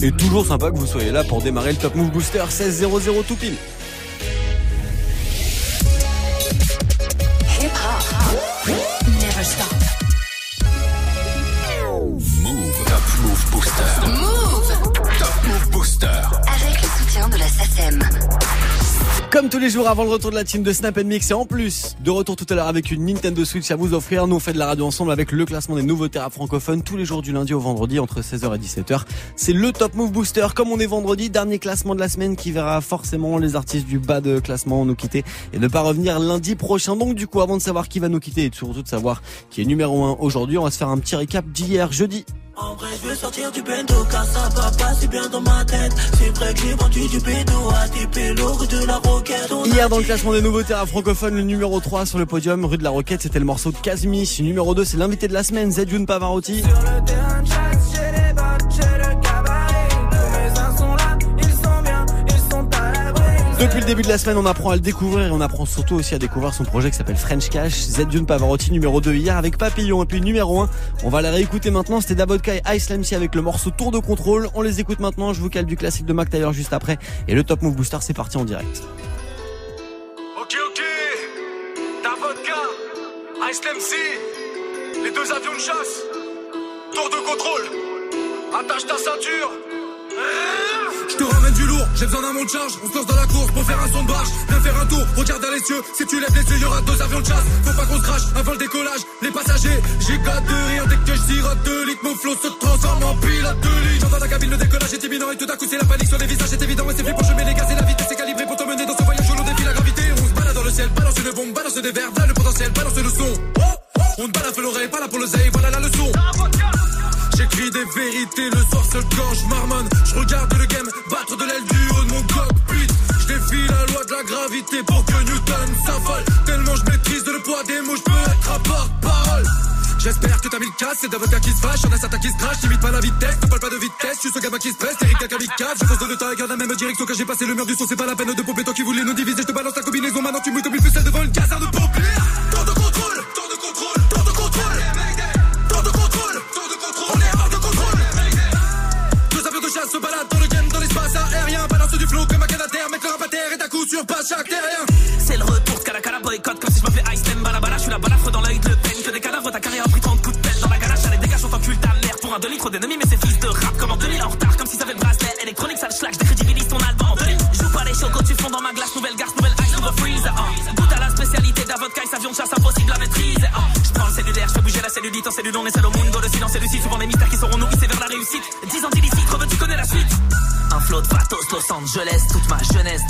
Et toujours sympa que vous soyez là pour démarrer le Top Move Booster 16 00 tout pile. Comme tous les jours avant le retour de la team de Snap Mix et en plus de retour tout à l'heure avec une Nintendo Switch à vous offrir, nous on fait de la radio ensemble avec le classement des nouveautés rap francophones tous les jours du lundi au vendredi entre 16h et 17h. C'est le Top Move Booster comme on est vendredi, dernier classement de la semaine qui verra forcément les artistes du bas de classement nous quitter et ne pas revenir lundi prochain. Donc du coup avant de savoir qui va nous quitter et surtout de savoir qui est numéro 1 aujourd'hui, on va se faire un petit récap d'hier jeudi. En vrai, je sortir du car ça va bien dans ma tête. C'est vrai que j'ai vendu du à des de la. Hier dans le classement des nouveautés rap francophones, le numéro 3 sur le podium, rue de la Roquette, c'était le morceau de Kazmi. Numéro 2, c'est l'invité de la semaine, Zedjun Pavarotti. Depuis le début de la semaine, on apprend à le découvrir et on apprend surtout aussi à découvrir son projet qui s'appelle French Cash. Zedjun Pavarotti numéro 2 hier avec Papillon et puis numéro 1. On va la réécouter maintenant, c'était Davodka et Ice Lamsi avec le morceau Tour de contrôle. On les écoute maintenant, je vous cale du classique de Mac Taylor juste après. Et le Top Move Booster, c'est parti en direct. Ok, ok. Ta vodka, Ice MC, les deux avions de chasse, tour de contrôle. Attache ta ceinture. J'ai besoin d'un monte charge. On se lance dans la course pour faire un son de barge. Viens faire un tour, regarde dans les cieux. Si tu lèves les yeux, y'aura deux avions de chasse. Faut pas qu'on se crache avant le décollage. Les passagers, j'ai gâte de rire dès que je sirote deux litres. Mon flot se transforme en pilote de ligne. J'entends la cabine, le décollage est imminent et tout à coup c'est la panique sur les visages. C'est évident et c'est flippant. Je mets les gaz et la vitesse est calibrée pour te mener dans ce voyage où l'on défie la gravité. On se balade dans le ciel, balance une bombe, balance des verres. Là le potentiel, balance le son. On ne balade l'oreille, pas pour l'oseille, voilà la leçon. J'écris des vérités le soir seul quand je marmonne. Je regarde le game battre de l'aile du haut de mon cockpit. Je défie la loi de la gravité pour que Newton s'affole. Tellement je maîtrise le poids des mots, je peux être à porte-parole. J'espère que t'as mis le casse, c'est d'avocat qui se fâche, y'en a certains qui se crachent, t'imites pas la vitesse, ne parle pas de vitesse, je suis ce gamin qui se presse, Eric Kamikaze, je fonce dans le tas, garde la même direction que j'ai passé le mur du son, c'est pas la peine de pomper, toi qui voulais nous diviser, je te balance ta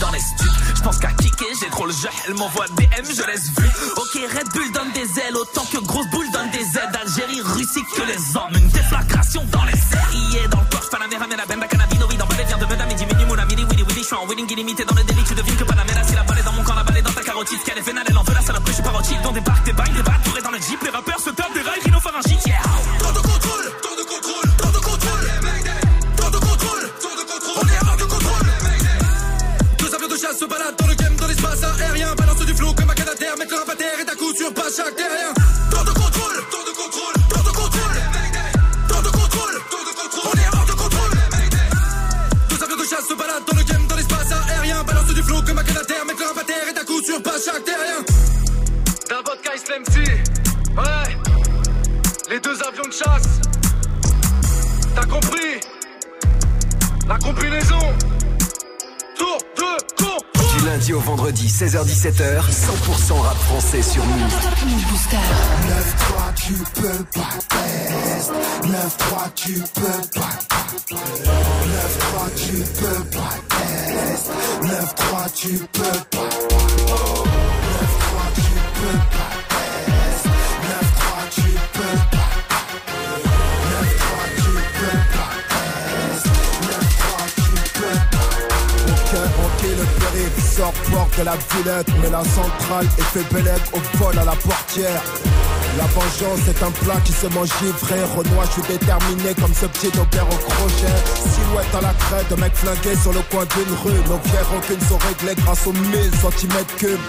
dans. Je pense qu'à kicker, j'ai trop le jeu, elle m'envoie des M, je laisse vu. Ok, Red Bull donne des ailes, autant que Grosse Boule donne des aides. Algérie, Russie, que les hommes, vendredi, 16h-17h, 100% rap français sur Move. Top Move Booster. 9-3 tu peux pas test. 9-3 tu peux pas 9-3 tu peux pas test. 9-3 tu peux pas de la Villette Mais la centrale est fait bellec au vol à la portière. La vengeance est un plat qui se mange givré Renoir, je suis déterminé comme ce petit docker au crochet. Silhouette à la crête, mec flingué sur le coin d'une rue. Nos fières rancunes sont réglées grâce aux 1000 cm cubes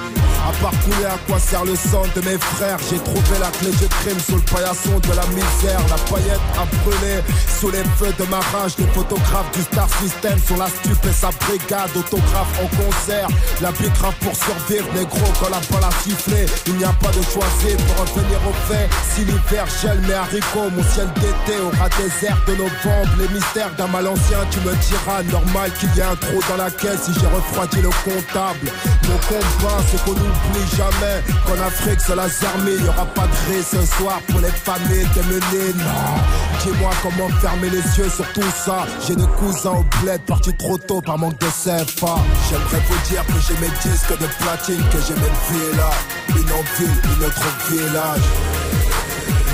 À part couler à quoi sert le sang de mes frères? J'ai trouvé la clé du crime sous le paillasson de la misère. La paillette a brûlé sous les feux de ma rage. Les photographes du Star System sont la stupe et sa brigade Autographe en concert. La grave pour survivre Négro quand la balle a sifflé Il n'y a pas de choisir pour revenir au fait. Si l'hiver gèle mes haricots Mon ciel d'été aura désert de novembre. Les mystères d'un mal ancien tu me diras Normal qu'il y ait un trou dans la caisse Si j'ai refroidi le comptable. Mon combat c'est qu'on n'oublie jamais Qu'en Afrique c'est la il y aura pas de gré ce soir pour les familles démenées Non. Dis-moi comment fermer les yeux sur tout ça. J'ai des cousins au bled partis trop tôt par manque de CFA J'aimerais vous dire que j'ai mes disques de platine Que j'ai mes villas. Une en ville, une autre village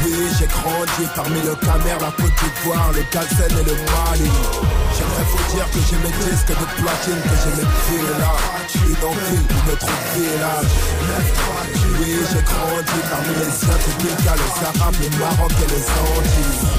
oui, j'ai grandi parmi le Camer, la Côte d'Ivoire, le Galsen et le Mali. J'aimerais vous dire que j'ai mes disques de platine, que j'ai mes villas, une en ville, une autre village. Oui, j'ai grandi parmi les Asiatiques, les Arabes, les Maroc et les Antilles.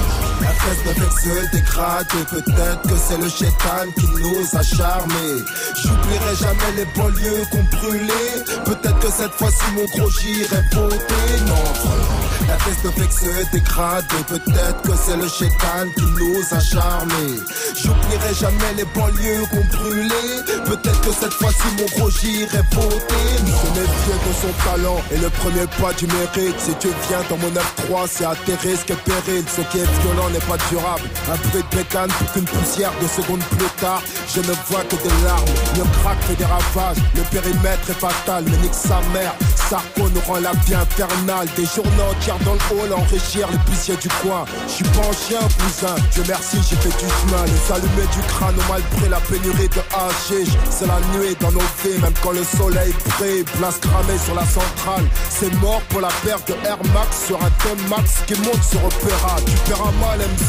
La fête avec se dégrade et peut-être que c'est le chétan qui nous a charmés. J'oublierai jamais les banlieues qu'on brûlait. Peut-être que cette fois-ci mon gros j'irai voter. Non, la fête avec se dégrade et peut-être que c'est le chétan qui nous a charmés. J'oublierai jamais les banlieues qu'on brûlait. Peut-être que cette fois-ci mon gros j'irai voter. Ce n'est de son talent et le premier pas du mérite. Si tu viens dans mon 9-3, c'est à tes risques et périls. Ce qui est violent n'est pas durable. Un bruit de bécane pour qu'une poussière de secondes plus tard, je ne vois que des larmes. Le crack fait des ravages, le périmètre est fatal, mais nique sa mère. Sarko nous rend la vie infernale. Des journées entières dans le hall, enrichir les poussières du coin. Je suis pas un chien, cousin. Dieu merci, j'ai fait du chemin. Les allumés du crâne ont mal pris la pénurie de hachiche. C'est la nuit dans nos vies, même quand le soleil brille. Place cramée sur la centrale. C'est mort pour la perte de Air Max sur un thème Max qui monte sur Opéra. Tu paieras mal MC.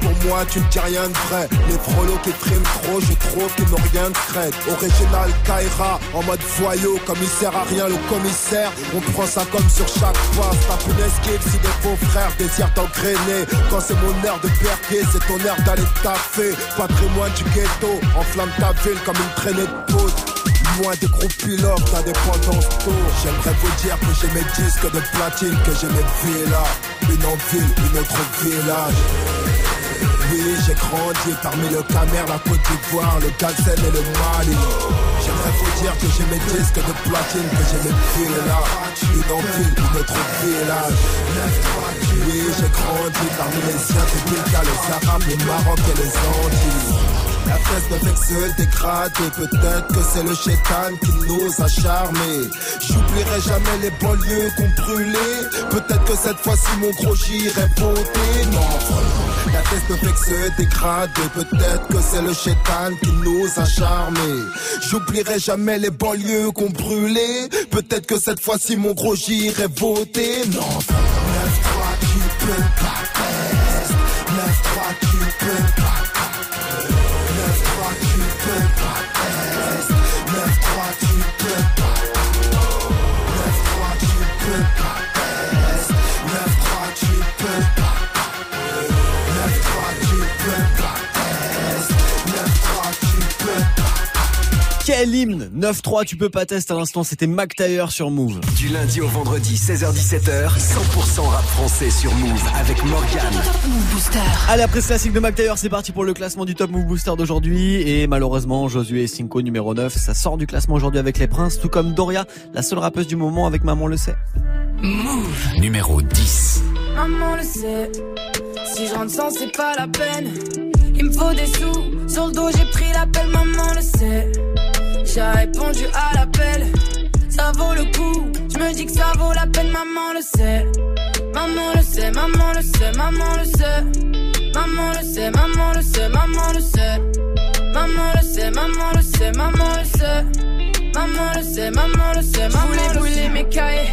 Pour moi, tu ne dis rien de vrai. Les frolos qui friment trop, je trouve qu'ils n'ont rien de crête. Original Kaira, en mode voyou, comme il sert à rien le commissaire. On prend ça comme sur chaque fois. Tape une esquive si des faux frères désirent t'engrainer. Quand c'est mon heure de perquer, c'est ton heure d'aller taffer. Patrimoine du ghetto, enflamme ta ville comme une traînée de poudre loin des gros pilotes d'indépendance tour J'aimerais vous dire que j'ai mes disques de platine, que j'ai mes villas Une en ville, une autre village Oui, j'ai grandi parmi le Camer, la Côte d'Ivoire, le Galsen et le Mali. J'aimerais vous dire que j'ai mes disques de platine, que j'ai mes villas Une en autre village. Oui, j'ai grandi parmi les siens, les Arabes, les Maroc et les Antilles la fête avec se dégrade et peut-être que c'est le chétan qui nous a charmés. J'oublierai jamais les banlieues qu'on brûlait. Peut-être que cette fois-ci mon gros j'irai voter. Non, la fête avec se dégrade et peut-être que c'est le chétan qui nous a charmés. J'oublierai jamais les banlieues qu'on brûlait. Peut-être que cette fois-ci mon gros j'irai voter. Non, 9-3 tu peux pas. 9-3 tu peux pas Quel hymne 9-3, tu peux pas tester à l'instant, c'était Mac Taylor sur Move. Du lundi au vendredi, 16h17h, 100% rap français sur Move avec Morgan. Move Booster. Allez, après ce classique de Mac Taylor, c'est parti pour le classement du Top Move Booster d'aujourd'hui. Et malheureusement, Josué Cinco numéro 9, ça sort du classement aujourd'hui avec les Princes, tout comme Doria, la seule rappeuse du moment avec Maman le sait. Move. Numéro 10. Maman le sait, si je rentre sans, c'est pas la peine. Il me faut des sous, sur le dos j'ai pris l'appel, maman le sait. J'ai répondu à l'appel, ça vaut le coup. Je me dis que ça vaut la peine, maman le sait. Maman le sait, maman le sait, maman le sait. Maman le sait, maman le sait, maman le sait. Maman le sait, maman le sait, maman le sait. Maman le sait, maman le sait, maman le sait. mes cahiers.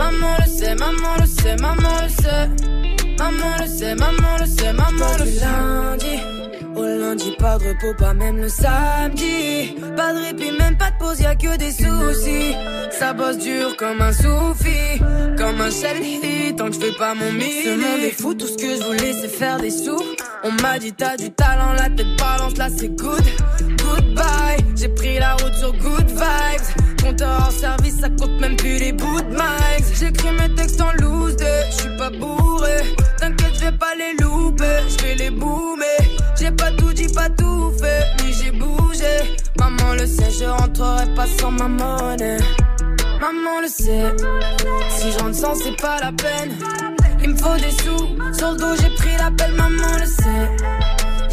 Maman le sait, maman le sait, maman le sait. Maman le sait, maman le sait, maman le sait. lundi au lundi, pas de repos, pas même le samedi. Pas de répit, même pas de pause, y'a que des soucis. Ça bosse dur comme un soufi, comme un shell tant que je fais pas mon mix. Ce monde est fou, tout ce que je voulais c'est faire des sous. On m'a dit t'as du talent, la tête balance, là c'est good. Goodbye, j'ai pris la route sur good vibes. Compteur en service, ça compte même plus les bouts de mics. J'écris mes textes en loose, je suis pas bourré. T'inquiète, je vais pas les louper, je vais les boomer. J'ai pas tout dit, pas tout fait, mais j'ai bougé. Maman le sait, je rentrerai pas sans ma monnaie. Maman le sait, si j'en sens, c'est pas la peine. Il me faut des sous, sur le dos j'ai pris l'appel, maman le sait.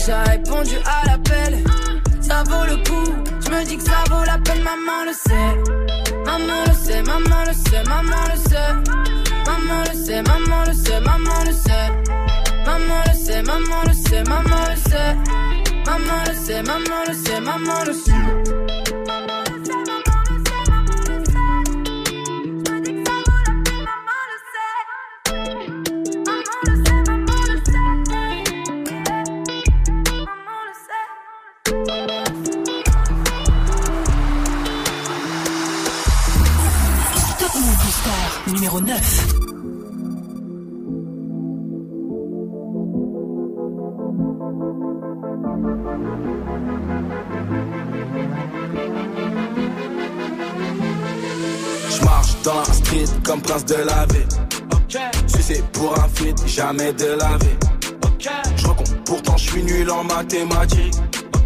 J'ai répondu à l'appel, ça vaut le coup. Je me dis que ça vaut la peine, maman le sait. Maman le sait, maman le sait, maman le sait. Maman le sait, maman le sait, maman le sait. Maman le sait, maman le sait, maman le sait. Maman le sait, maman le sait, maman le sait. Numéro 9. Je marche dans la street comme prince de la ville. Si c'est pour un feat, jamais de la vie. Je recompte, pourtant je suis nul en mathématiques.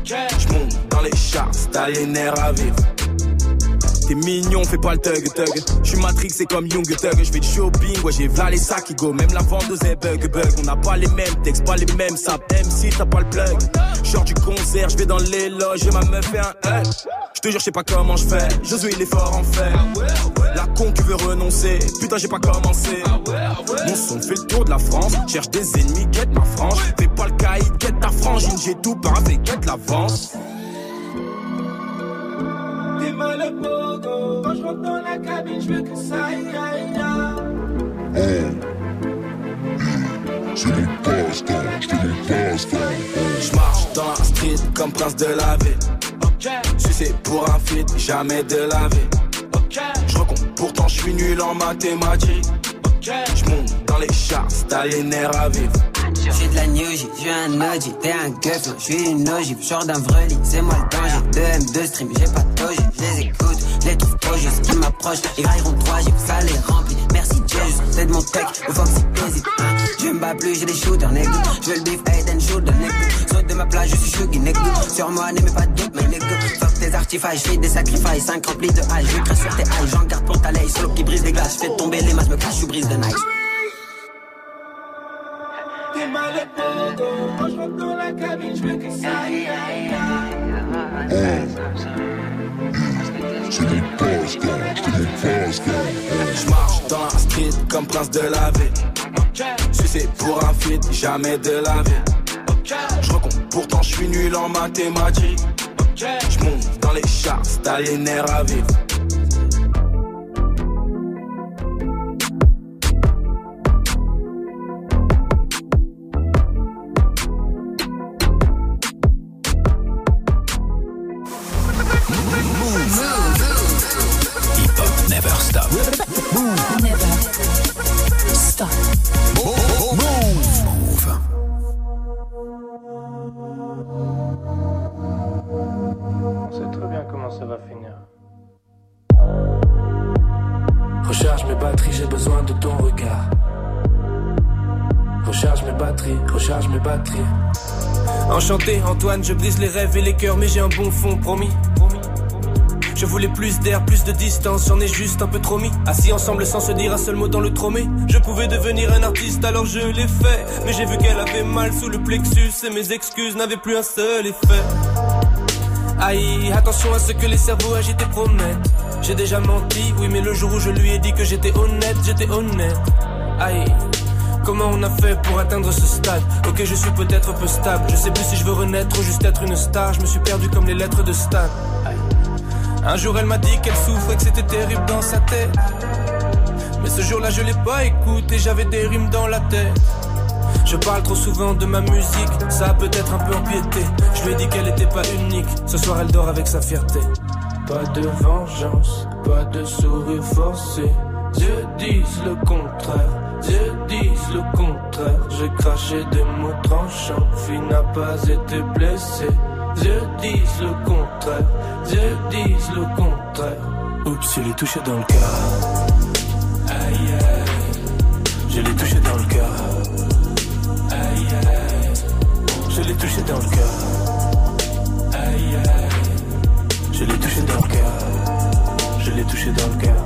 Je monte dans les charts, t'as les nerfs à vivre. T'es mignon, fais pas le thug thug. J'suis Matrix, c'est comme Young Thug. J'fais du shopping, ouais, j'ai v'là les sacs qui go. Même la vendeuse est bug bug. On n'a pas les mêmes textes, pas les mêmes saps. Même si t'as pas le plug. Genre du concert, j'vais dans les loges, ma meuf fait un hug. J'te jure, j'sais pas comment j'fais. Josué, il est fort en fait. La con qui veut renoncer. Putain, j'ai pas commencé. Mon son fait le tour de la France. Cherche des ennemis, quête ma frange. Fais pas le caïd, quête ta frangine. J'ai tout paraffé, quête l'avance. T'es mal pogo. Quand je rentre dans la cabine, je veux que ça aille, aille, aille. C'est mon passe-temps, c'est mon passe-temps. Je marche dans la street comme prince de la ville. Si c'est pour un feat, jamais de la vie. Je recompte, pourtant je suis nul en mathématiques. Je monte dans les charts, t'as les nerfs à vivre. J'suis de la new J, j'suis un OG, t'es un gueuf, j'suis une ogive, genre d'un vrai lit, c'est moi le danger. 2 M, 2 stream, j'ai pas de doji, j'les écoute, j'les trouve trop juste, qui m'approchent, ils railleront 3 J, ça les remplit. Merci Jesus, c'est de mon tech, le Foxy hésite. Hein. Je me bats plus, j'ai des shooters, nègre. J'veux le beef, head and shoulder. Saute de ma plage, je suis chuggy, nègre. Sur moi, n'aimez pas de doute, mais nègre. Fuck tes artifices, j'fais des sacrifices, 5 remplis de hache, j'écris sur tes haches, j'en garde pour ta lay, solo qui brise des glaces, j'fais tomber les masses, me cache, je brise de nice. T'es mal au pogo. Quand je rentre dans la cabine, je veux que ça aille, aille, aille. Je marche dans la street comme prince de la ville. C'est pour un feat, jamais de la vie. Je recompte, pourtant je suis nul en mathématiques. Je monte dans les les nerfs à vivre. Enchanté, Antoine, je brise les rêves et les cœurs, mais j'ai un bon fond, promis. Je voulais plus d'air, plus de distance, j'en ai juste un peu trop mis. Assis ensemble sans se dire un seul mot dans le tromé. Je pouvais devenir un artiste, alors je l'ai fait. Mais j'ai vu qu'elle avait mal sous le plexus et mes excuses n'avaient plus un seul effet. Aïe, attention à ce que les cerveaux agités promettent. J'ai déjà menti, oui, mais le jour où je lui ai dit que j'étais honnête, j'étais honnête. Aïe. Comment on a fait pour atteindre ce stade Ok, je suis peut-être peu stable. Je sais plus si je veux renaître ou juste être une star. Je me suis perdu comme les lettres de Stan. Un jour, elle m'a dit qu'elle souffrait, que c'était terrible dans sa tête. Mais ce jour-là, je l'ai pas écouté, j'avais des rimes dans la tête. Je parle trop souvent de ma musique, ça a peut-être un peu empiété. Je lui ai dit qu'elle était pas unique, ce soir elle dort avec sa fierté. Pas de vengeance, pas de sourire forcé. Dieu disent le contraire, Dieu disent le contraire. J'ai craché des mots tranchants, fille n'a pas été blessée. Dieu disent le contraire, Dieu disent le contraire. Oups, je l'ai touché dans le cœur. Aïe aïe, je l'ai touché dans le cœur. Aïe aïe, je l'ai touché dans le cœur. Aïe aïe, je l'ai touché dans le cœur. Je l'ai touché dans le cœur.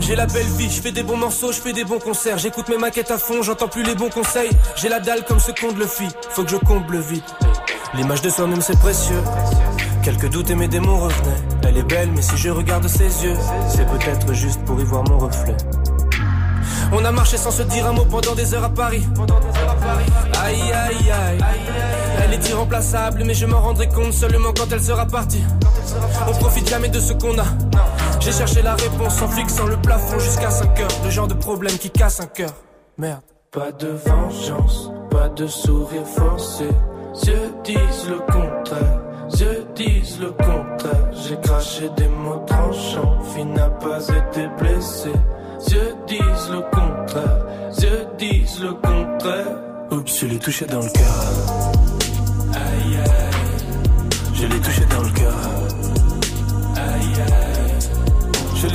J'ai la belle vie, je fais des bons morceaux, je fais des bons concerts, j'écoute mes maquettes à fond, j'entends plus les bons conseils. J'ai la dalle comme ce qu'on le fit, faut que je comble vite. L'image de soi-même c'est précieux. Quelques doutes et mes démons revenaient. Elle est belle, mais si je regarde ses yeux, c'est peut-être juste pour y voir mon reflet. On a marché sans se dire un mot pendant des heures à Paris. Aïe aïe aïe. Elle est irremplaçable, mais je m'en rendrai compte seulement quand elle sera partie. On profite jamais de ce qu'on a. J'ai cherché la réponse en fixant le plafond jusqu'à 5 heures. Le genre de problème qui casse un cœur. Merde. Pas de vengeance, pas de sourire forcé. Dieu disent le contraire, Dieu disent le contraire. J'ai craché des mots tranchants, fille n'a pas été blessée. Dieu disent le contraire, Dieu disent le contraire. Oups, je l'ai touché dans le cœur. Aïe aïe, je l'ai touché dans le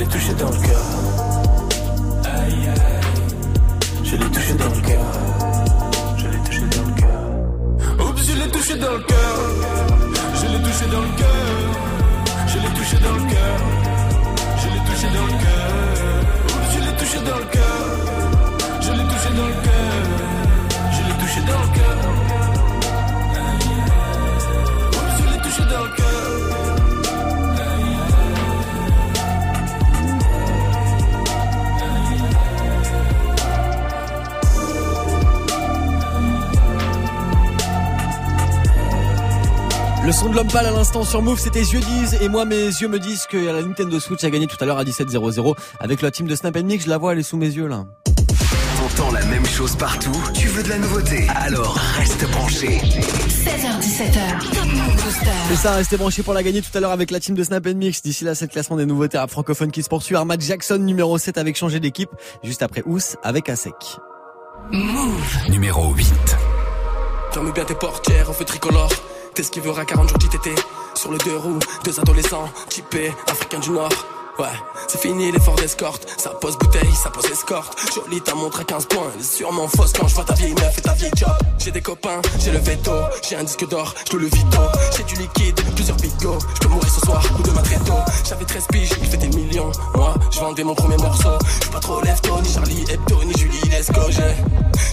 l'ai touché dans le cœur. Je l'ai touché dans le cœur. Je l'ai touché dans le cœur. Oups, je l'ai touché dans le cœur. Je l'ai touché dans le cœur. Je l'ai touché dans le cœur. Je l'ai touché dans le cœur. Je l'ai touché dans le cœur. Je l'ai touché dans le cœur. Le son de l'homme pâle à l'instant sur Move, c'était yeux disent et moi mes yeux me disent que la Nintendo Switch a gagné tout à l'heure à 17-0-0 avec la team de Snap Mix. Je la vois, elle est sous mes yeux là. T'entends la même chose partout? Tu veux de la nouveauté? Alors reste branché. 16h17h, Top Move Booster. C'est ça, restez branchés pour la gagner tout à l'heure avec la team de Snap Mix. D'ici là, c'est le classement des nouveautés à francophone qui se poursuit. Armad Jackson numéro 7 avec changé d'équipe. Juste après Ous avec Asek. Move. Numéro 8. Ferme bien tes portières en feu tricolore. T'es ce qui verra 40 jours d'ITT. Sur le deux roues, deux adolescents, typés, africains du Nord. Ouais, c'est fini l'effort d'escorte. Ça pose bouteille, ça pose escorte. Jolie ta montre à 15 points. Elle est sûrement fausse quand je vois ta vieille meuf et ta vieille job. J'ai des copains, j'ai le veto. J'ai un disque d'or, je le vito. J'ai du liquide, plusieurs bigots. Je peux mourir ce soir ou demain très tôt. J'avais 13 piges, il fait des millions. Moi, je vendais mon premier morceau. Je suis pas trop lève-tôt, ni Charlie Hebdo, ni Julie. J'ai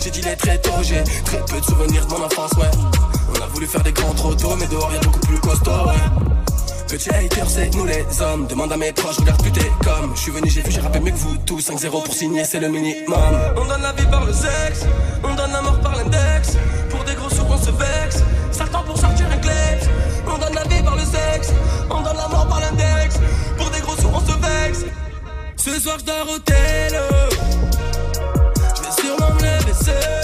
j'ai dit les très tôt, j'ai très peu de souvenirs de mon enfance, ouais. Faire des grands trop mais dehors y'a beaucoup plus costaud, ouais. Petit hater, c'est nous les hommes. Demande à mes proches, regarde plus t'es comme. Je suis venu, j'ai vu, j'ai rappelé mieux que vous tous. 5-0 pour signer, c'est le minimum. On donne la vie par le sexe, on donne la mort par l'index. Pour des gros sous, on se vexe. Sartant pour sortir un kleps. On donne la vie par le sexe, on donne la mort par l'index. Pour des gros sous, on se vexe. Ce soir, je dors au. Je vais sûrement me lever.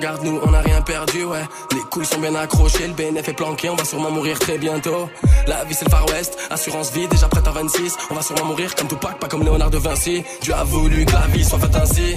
Gagné, mais regarde-nous, on a rien perdu, ouais. Les couilles sont bien accrochées, le BNF est planqué, on va sûrement mourir très bientôt. La vie c'est le Far West, assurance vie, déjà prête à 26. On va sûrement mourir comme Tupac, pas comme Léonard de Vinci. Dieu a voulu que la vie soit faite ainsi.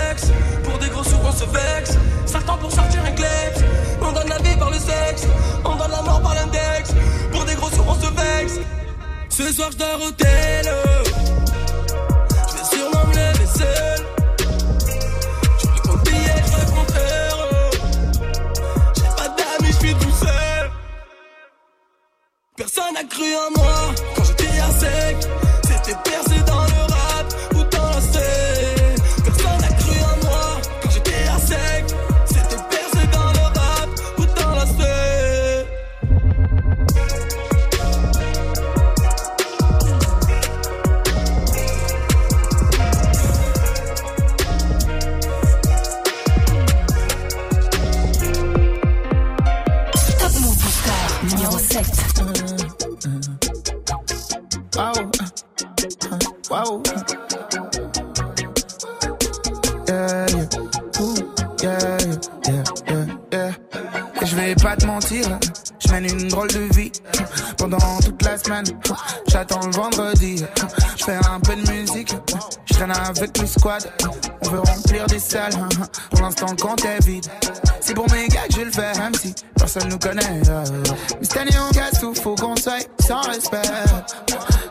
On donne la mort par l'index. Pour des gros sous, on se vexe. Ce soir, je dors au tel. Je vais sûrement me lever seul. Je me compte je. J'ai pas d'amis, je suis tout seul. Personne n'a cru en moi On veut remplir des salles, pour l'instant le compte est vide. C'est pour mes gars que je le fais, même si personne nous connaît. euh. Mais cette année on casse tout, faut qu'on soit sans respect.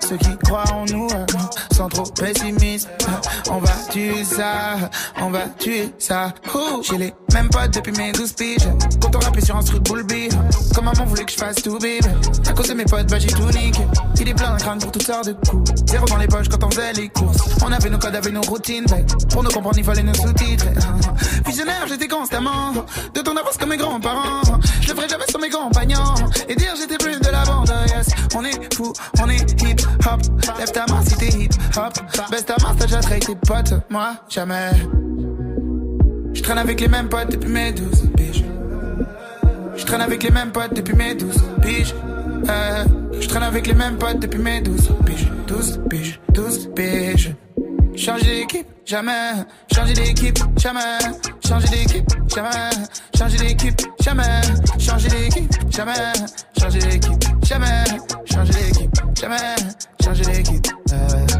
Ceux qui croient en nous euh, sont trop pessimistes. On va tuer ça, on va tuer ça. Ouh, Mêmes potes depuis mes 12 piges. Quand on rappelait sur un bull beat. Comme maman voulait que je fasse tout bébé. À cause de mes potes, bah j'ai tout niqué. Il est plein d'un crâne pour toutes sortes de coups. Zéro dans les poches quand on faisait les courses. On avait nos codes, avait nos routines. Pour nous comprendre, il fallait nos sous-titres. Visionnaire, j'étais constamment. De ton avance comme mes grands-parents. Je le ferai jamais sur mes compagnons. Et dire j'étais plus de la bande, yes. On est fou, on est hip hop. Lève ta main si t'es hip hop. Baisse ta main, t'as déjà trahi tes potes. Moi, jamais. Je traîne avec les mêmes potes depuis mes 12 piges. Je traîne avec les mêmes potes depuis mes 12 piges. Euh, je traîne avec les mêmes potes depuis mes 12 piges. 12 piges, 12 piges. Changer d'équipe, jamais. Changer d'équipe, jamais. Changer d'équipe, jamais. Changer d'équipe, jamais. Changer d'équipe, jamais. Changer d'équipe, jamais. Changer d'équipe, jamais. Changer d'équipe. euh.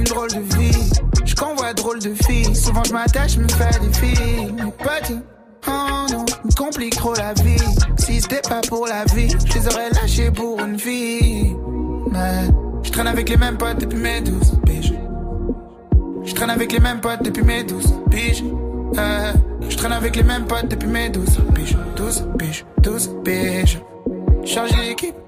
Une drôle de vie. Je convois drôle de filles. Souvent je m'attache, me fais des filles. Mes potes, oh non, me complique trop la vie. Si c'était pas pour la vie, je les aurais lâchés pour une fille. Mais je traîne avec les mêmes potes depuis mes 12 piges. Je traîne avec les mêmes potes depuis mes 12 piges. Euh, je traîne avec les mêmes potes depuis mes 12 piges. 12 piges, 12 piges. Changer d'équipe,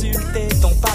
Dylan et d'insulter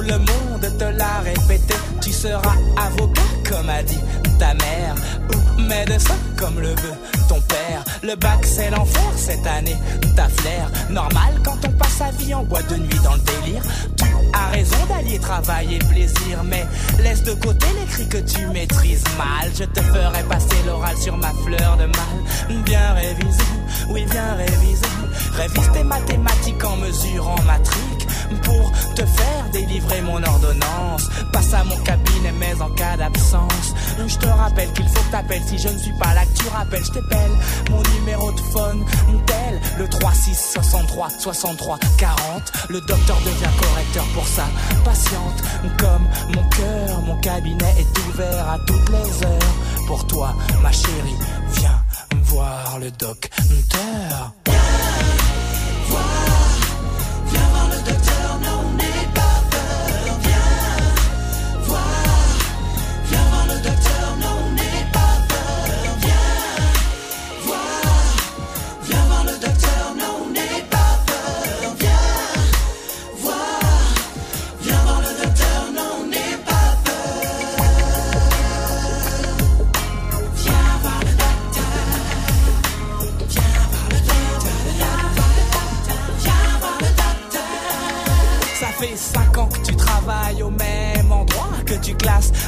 le monde te l'a répété. Tu seras avocat, comme a dit ta mère, ou médecin, comme le veut ton père. Le bac, c'est l'enfer cette année. Ta flair, normal quand on passe sa vie en boîte de nuit dans le délire. Tu as raison d'allier travail et plaisir, mais laisse de côté les cris que tu maîtrises mal. Je te ferai passer l'oral sur ma fleur de mal. Bien révisé, oui, bien révisé. Révise tes mathématiques en mesurant ma trique pour te faire délivrer mon ordonnance. Passe à mon cabinet, mais en cas d'absence, je te rappelle qu'il faut que t'appelles. Si je ne suis pas là, que tu rappelles, je t'appelle. Mon numéro de phone, tel le 36 63 63 40. Le docteur devient correcteur pour sa patiente. Comme mon cœur, mon cabinet est ouvert à toutes les heures. Pour toi, ma chérie, viens voir le docteur.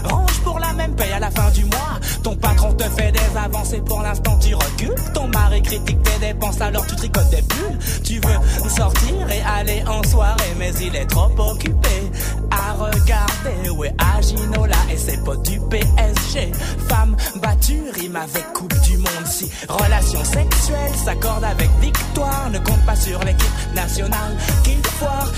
Range pour la même paye à la fin du mois. Ton patron te fait des avancées, pour l'instant tu recules. Ton mari critique tes dépenses, alors tu tricotes des bulles. Tu veux sortir et aller en soirée, mais il est trop occupé à regarder. Ouais, à Ginola et ses potes du PSG. Femme battue, rime avec Coupe du Monde. Si relation sexuelle s'accorde avec victoire, ne compte pas sur l'équipe nationale qu'il foire.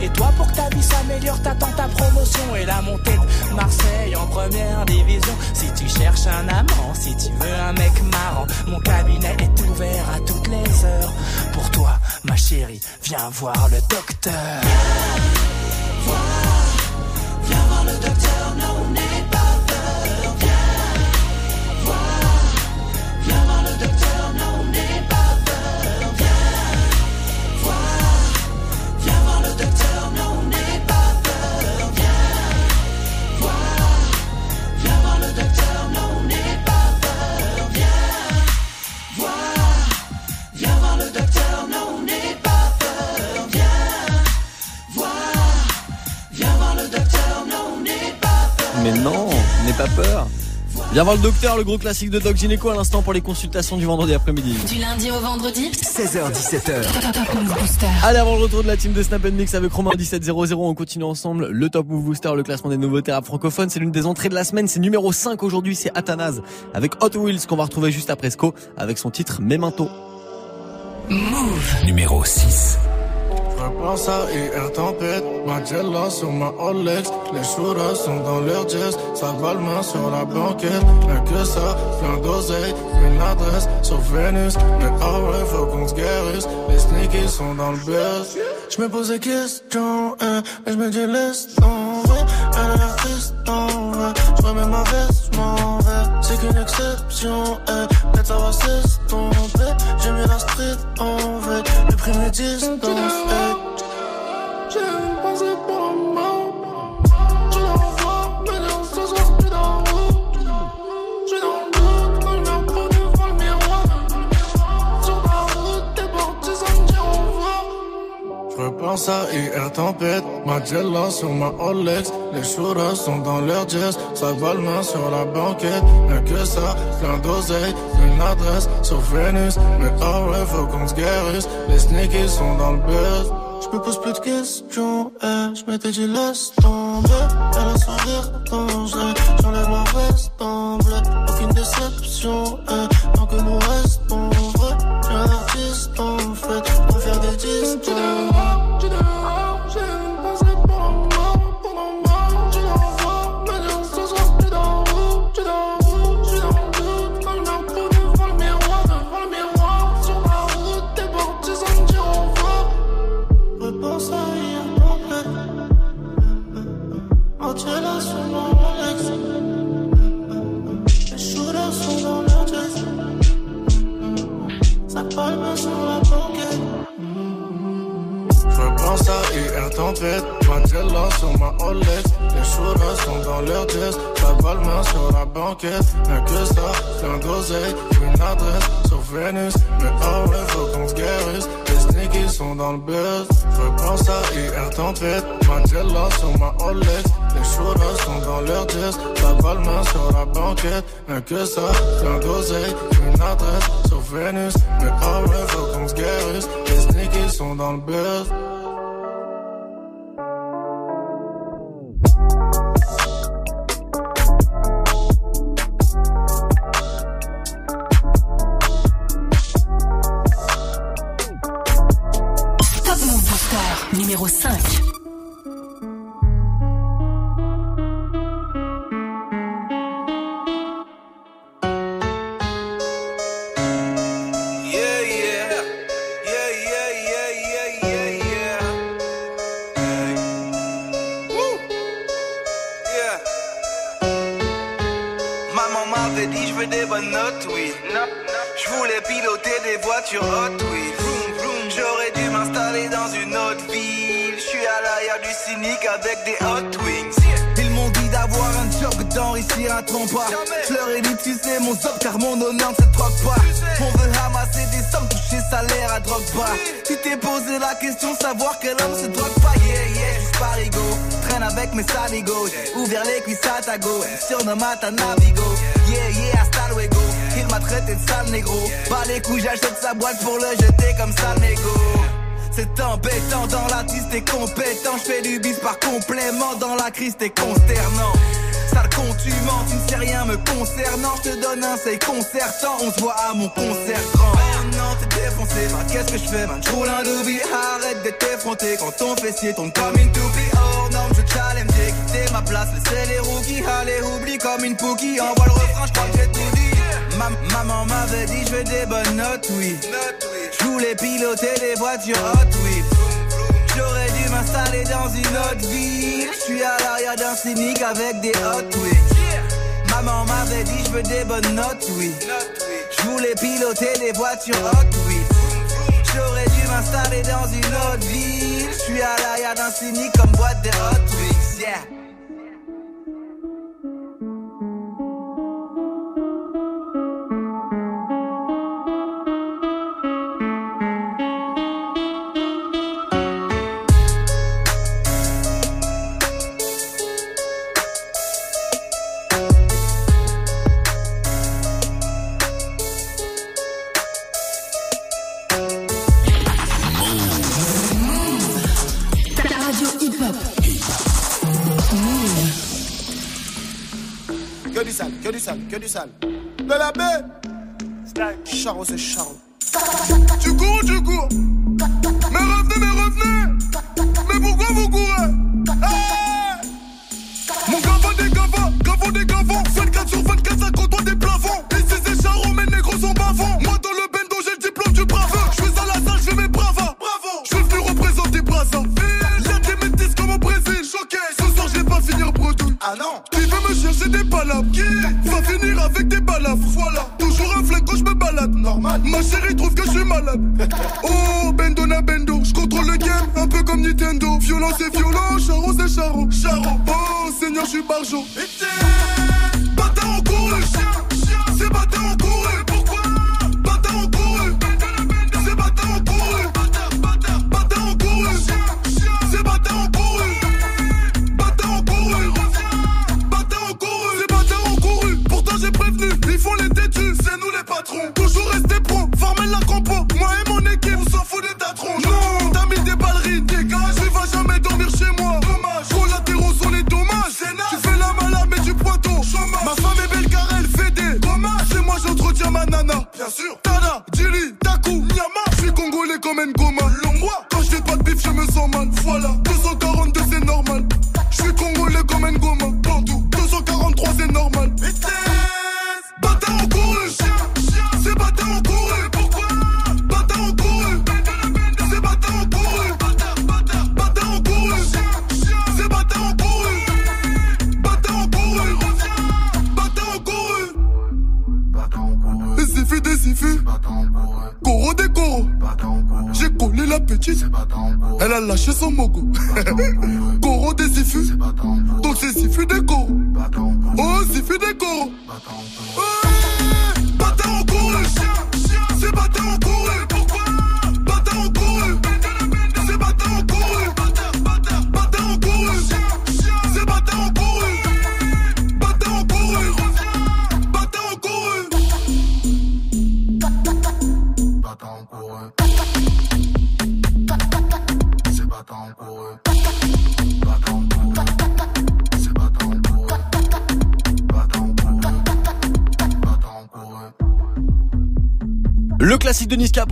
Et toi, pour que ta vie s'améliore, t'attends ta promotion et la montée de Marseille en première division. Si tu cherches un amant, si tu veux un mec marrant, mon cabinet est ouvert à toutes les heures. Pour toi, ma chérie, viens voir le docteur. Viens voir, pas peur. Viens voir le docteur, le gros classique de Doc Gynéco à l'instant pour les consultations du vendredi après-midi. Du lundi au vendredi 16h17h. Top Move Booster. Allez, avant le retour de la team de Snap Mix avec Romain 1700, on continue ensemble le Top Move Booster, le classement des nouveautés rap francophones. C'est l'une des entrées de la semaine. C'est numéro 5 aujourd'hui. C'est Athanase avec Hot Wheels qu'on va retrouver juste après Sco avec son titre Memento. Move. Numéro 6. Repense à hier tempête, ma Jella sur ma Rolex. Les shooters sont dans leur jazz, ça va le main sur la banquette. Rien que ça, plein d'oseille, une adresse sur Vénus. Mais ah ouais, faut qu'on se guérisse, les sneakies sont dans le buzz. Je me pose des questions, hein, mais je me dis laisse tomber. Elle a l'air triste en vrai, je remets ma veste, je. C'est qu'une exception, hein, peut-être ça va s'estomper. La street en vrai, le prix me distance, hein. J'ai pensé pour un Je repense à hier tempête, ma Jella sur ma Rolex. Les shooters sont dans leur jazz, ça va le main sur la banquette. Rien que ça, plein d'oseille, une adresse sur Vénus. Mais ah ouais, faut qu'on se guérisse, les sneakies sont dans le buzz. Je me pose plus de questions, eh, je m'étais dit laisse tomber. Elle a son rire dangereux, j'enlève ma veste en bleu. Aucune déception, eh, tant que nous restons vrais. J'ai un artiste en fait, pour faire des distances. Tempête, ma Jella sur ma Rolex. Les shooters sont dans leur jazz, ça va le main sur la banquette. Rien que ça, plein d'oseille, une adresse sur Vénus. Mais oh ouais, faut qu'on se guérisse, les sneakies sont dans le buzz. Repense à hier tempête, ma Jella sur ma Rolex. Les shooters sont dans leur jazz, ça va le main sur la banquette. Rien que ça, plein d'oseille, une adresse sur Vénus. Mais oh ouais, faut qu'on se guérisse, les sneakies sont dans le buzz. Booster numéro 5. Mes saligos. Ouvert les cuisses à ta go. Surnomme à ta navigo. Yeah yeah, hasta luego. Il m'a traité de sale négro. Pas les couilles, j'achète sa boîte pour le jeter comme sale négo. C'est embêtant dans la l'artiste t'es compétent. Je fais du bis par complément dans la crise t'es consternant. Sale con tu mens, tu ne sais rien me concernant. Je te donne un c'est concertant. On se voit à mon concert grand. Non, t'es défoncé. Bah, qu'est-ce que je fais, man? J'roule un doobie. Arrête d'être effronté quand ton fessier tombe comme une toupie. Ma place. Laissez les rookies. Allez, oublie comme une pookie. Envoie le refrain, j'crois que j'ai tout dit. Ma- maman m'avait dit je veux des bonnes notes, oui. Je voulais piloter des voitures hot, oui. J'aurais dû m'installer dans une autre ville. Je suis à l'arrière d'un cynique avec des hot wings. Maman m'avait dit je veux des bonnes notes, oui. Je voulais piloter des voitures hot, oui. J'aurais dû m'installer dans une autre ville. Je suis à l'arrière d'un cynique comme boîte de hot yeah. Du sale. De la baie. Charo, c'est Charo. Tu cours ou tu cours Quand je fais pas de bif je me sens mal Voilà. 242 lâché son mogo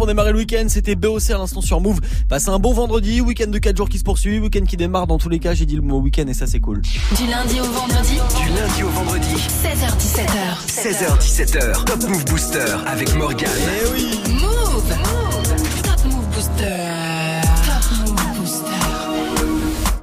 pour démarrer le week-end, c'était BOC à l'instant sur Move. Passez un bon vendredi, week-end de 4 jours qui se poursuit, week-end qui démarre dans tous les cas, j'ai dit le mot week-end et ça c'est cool. Du lundi au vendredi. Du lundi au vendredi. 16h17h. 16h17h. Top Move Booster avec Morgan. Eh oui. Move.